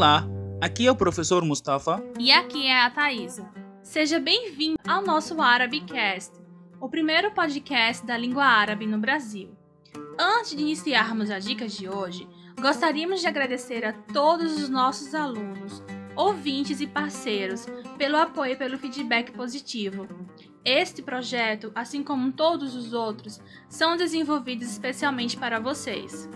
Olá, aqui é o professor Mustafa. E aqui é a Thaisa. Seja bem-vindo ao nosso Arabicast, o primeiro podcast da língua árabe no Brasil. Antes de iniciarmos as dicas de hoje, gostaríamos de agradecer a todos os nossos alunos, ouvintes e parceiros pelo apoio e pelo feedback positivo. Este projeto, assim como todos os outros, são desenvolvidos especialmente para vocês.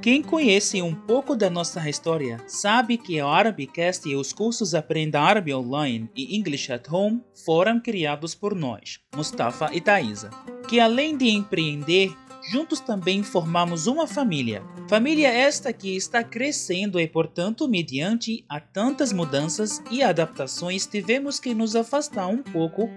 Quem conhece um pouco da nossa história sabe que o Arabicast e os cursos Aprenda Árabe Online e English at Home foram criados por nós, Mustafa e Thaisa, que além de empreender, juntos também formamos uma família. Família esta que está crescendo e, portanto, mediante a tantas mudanças e adaptações, tivemos que nos afastar um pouco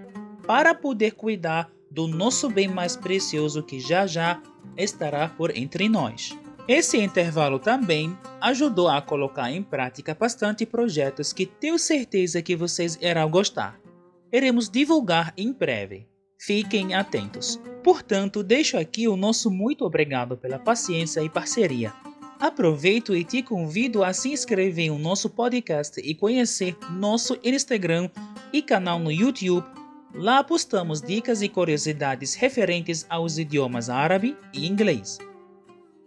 para poder cuidar do nosso bem mais precioso que já já estará por entre nós. Esse intervalo também ajudou a colocar em prática bastante projetos que tenho certeza que vocês irão gostar. Iremos divulgar em breve. Fiquem atentos. Portanto, deixo aqui o nosso muito obrigado pela paciência e parceria. Aproveito e te convido a se inscrever no nosso podcast e conhecer nosso Instagram e canal no YouTube. Lá postamos dicas e curiosidades referentes aos idiomas árabe e inglês.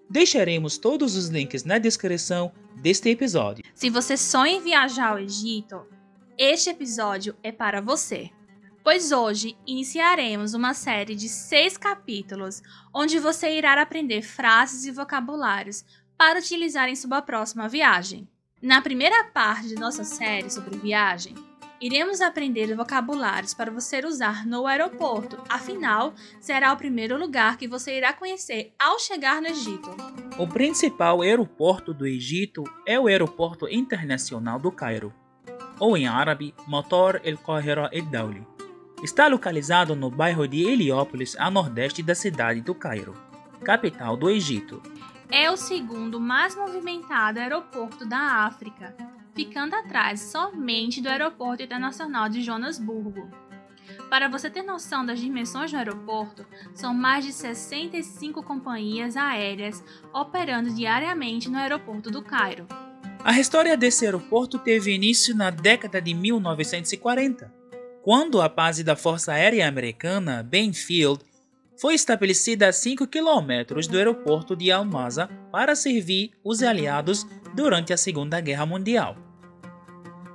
Deixaremos todos os links na descrição deste episódio. Se você sonha em viajar ao Egito, este episódio é para você. Pois hoje iniciaremos uma série de seis capítulos onde você irá aprender frases e vocabulários para utilizar em sua próxima viagem. Na primeira parte de nossa série sobre viagem, Iremos aprender vocabulários para você usar no aeroporto, afinal, será o primeiro lugar que você irá conhecer ao chegar no Egito. O principal aeroporto do Egito é o Aeroporto Internacional do Cairo, ou em árabe, Motor El Qahira El Dawli. Está localizado no bairro de Heliópolis, a nordeste da cidade do Cairo, capital do Egito. É o segundo mais movimentado aeroporto da África, ficando atrás somente do Aeroporto Internacional de Joanesburgo. Para você ter noção das dimensões do aeroporto, são mais de 65 companhias aéreas operando diariamente no aeroporto do Cairo. A história desse aeroporto teve início na década de 1940, quando a base da Força Aérea Americana, Benfield, foi estabelecida a 5 quilômetros do aeroporto de Almaza para servir os aliados durante a Segunda Guerra Mundial.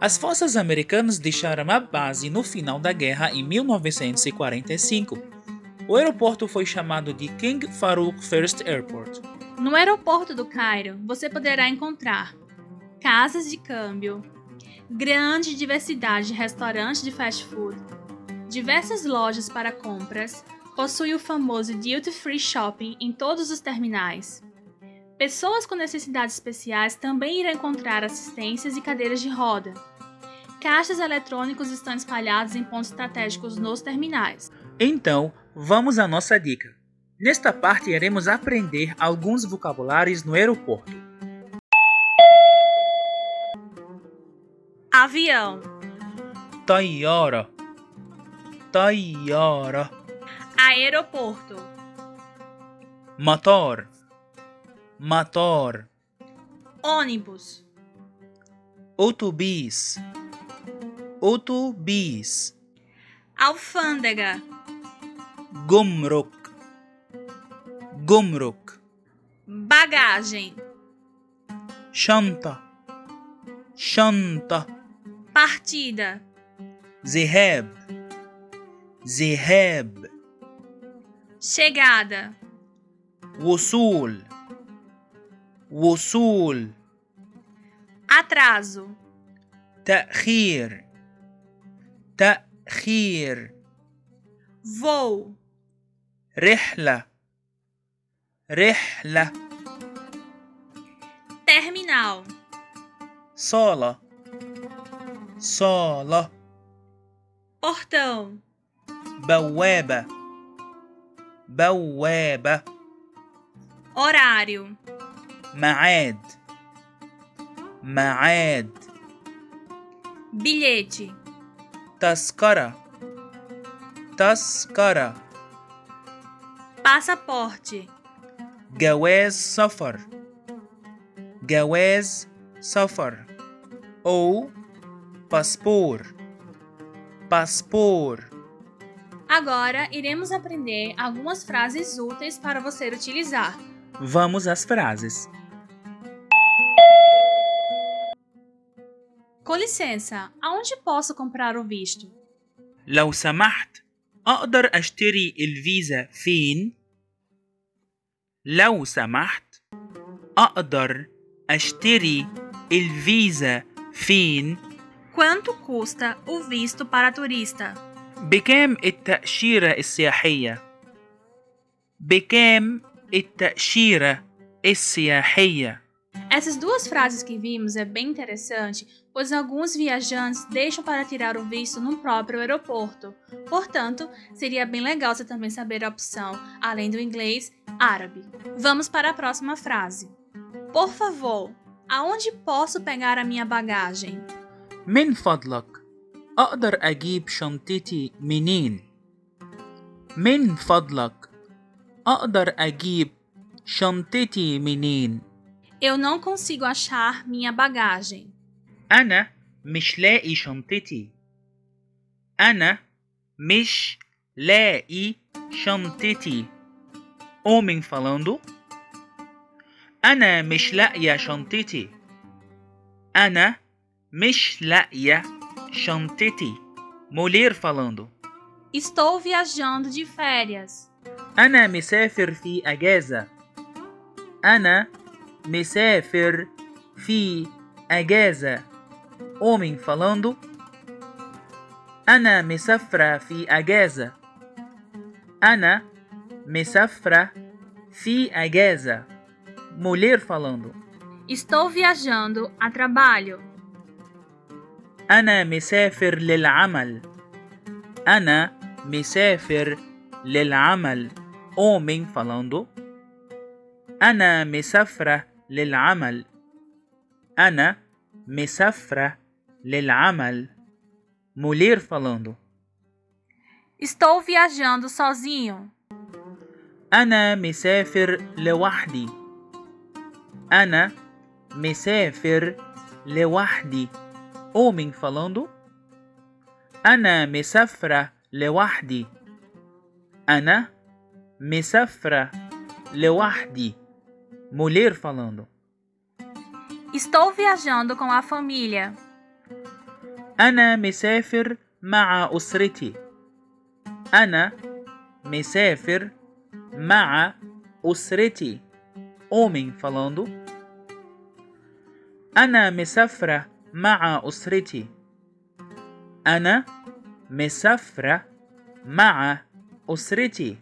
As forças americanas deixaram a base no final da guerra em 1945. O aeroporto foi chamado de King Farouk First Airport. No aeroporto do Cairo, você poderá encontrar casas de câmbio, grande diversidade de restaurantes de fast food, diversas lojas para compras, possui o famoso Duty Free Shopping em todos os terminais. Pessoas com necessidades especiais também irão encontrar assistências e cadeiras de roda. Caixas eletrônicos estão espalhados em pontos estratégicos nos terminais. Então, vamos à nossa dica. Nesta parte iremos aprender alguns vocabulários no aeroporto. Avião, Tayara. Tayara. aeroporto, Motor Motor. ônibus, Autobus. Autobus. alfândega, Gumruk. Gumruk. bagagem, Shanta. Shanta. partida, ذهاب. ذهاب. chegada, وصول. وصول. atraso, تأخير. تأخير. voo, رحلة. رحلة. terminal, صالة. صالة. portão, بوابة. بوابة. horário, معاد. معاد. bilhete, تذكرة. تذكرة. passaporte, جواز سفر. جواز سفر. ou paspor, paspor. Agora iremos aprender algumas frases úteis para você utilizar. Vamos às frases. Com licença, aonde posso comprar o visto? لو سمحت أقدر أشتري الفيزا فين؟ لو سمحت أقدر أشتري الفيزا فين؟ Quanto custa o visto para turista? بكام التأشيرة السياحية؟ بكام التأشيرة السياحية؟ Essas duas frases que vimos é bem interessante, pois alguns viajantes deixam para tirar o visto no próprio aeroporto. Portanto, seria bem legal você também saber a opção, além do inglês, árabe. Vamos para a próxima frase. Por favor, aonde posso pegar a minha bagagem? من فضلك أقدر أجيب شنطتي منين؟ من فضلك أقدر أجيب شنطتي منين؟ Eu não consigo achar minha bagagem. أنا مش لاقي شنطتي أنا مش لاقي شنطتي Homem falando أنا مش لاقية شنطتي أنا مش لاقية شنطتي Mulher falando Estou viajando de férias. أنا مسافر في أجازة أنا مسافر في أجازة Homem falando أنا مسافرة في أجازة أنا مسافرة في أجازة Mulher falando Estou viajando a trabalho. أنا مسافر للعمل أنا مسافر للعمل Homem falando أنا مسافرة للعمل أنا مسافرة للعمل Mulher falando Estou viajando sozinho. أنا مسافر لوحدي أنا مسافر لوحدي Homem falando أنا مسافرة لوحدي أنا مسافرة لوحدي Mulher falando Estou viajando com a família. أنا مسافر مع أسرتي أنا مسافر مع أسرتي Homem falando أنا مسافرة مع أسرتي أنا مسافرة مع أسرتي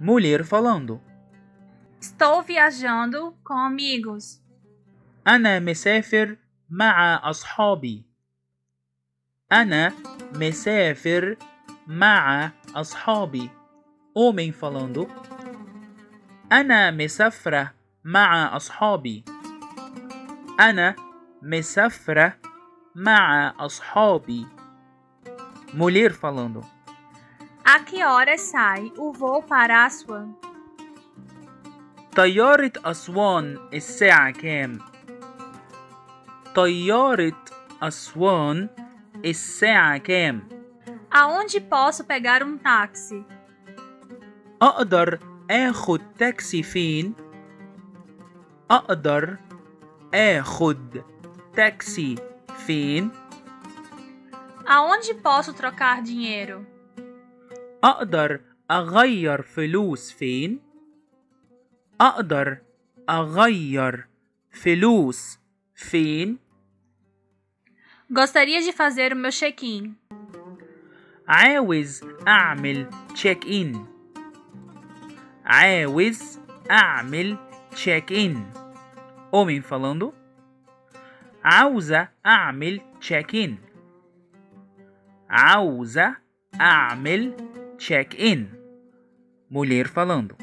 Mulher falando Estou viajando com amigos. أنا مسافر مع أصحابي. أنا مسافر مع أصحابي. Homem falando أنا مسافرة مع أصحابي. أنا مسافرة مع أصحابي. Mulher falando A que horas sai o voo para Aswan? طيارة أسوان الساعة كام؟ طيارة أسوان الساعة كام؟ Aonde posso pegar um táxi? أقدر آخد تاكسي فين؟ أقدر آخد تاكسي فين؟ Aonde posso trocar dinheiro? أقدر أغير فلوس فين؟ أقدر أغير فلوس فين؟ Gostaria de fazer o meu check-in. عاوز أعمل تشيك إن عاوز أعمل تشيك إن Homem falando عاوزة أعمل تشيك إن عاوزة أعمل تشيك إن Mulher falando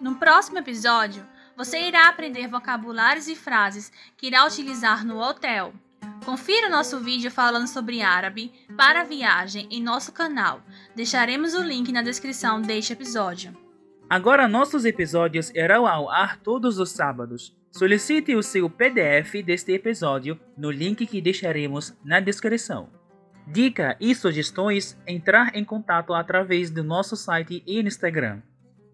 No próximo episódio, você irá aprender vocabulários e frases que irá utilizar no hotel. Confira nosso vídeo falando sobre árabe para viagem em nosso canal. Deixaremos o link na descrição deste episódio. Agora nossos episódios irão ao ar todos os sábados. Solicite o seu PDF deste episódio no link que deixaremos na descrição. Dica e sugestões: entrar em contato através do nosso site e Instagram.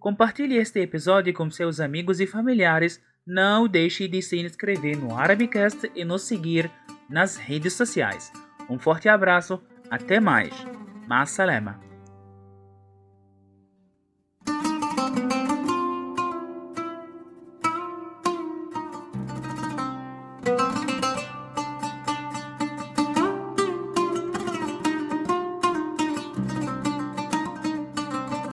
Compartilhe este episódio com seus amigos e familiares. Não deixe de se inscrever no Arabicast e nos seguir nas redes sociais. Um forte abraço, até mais. Ma salama.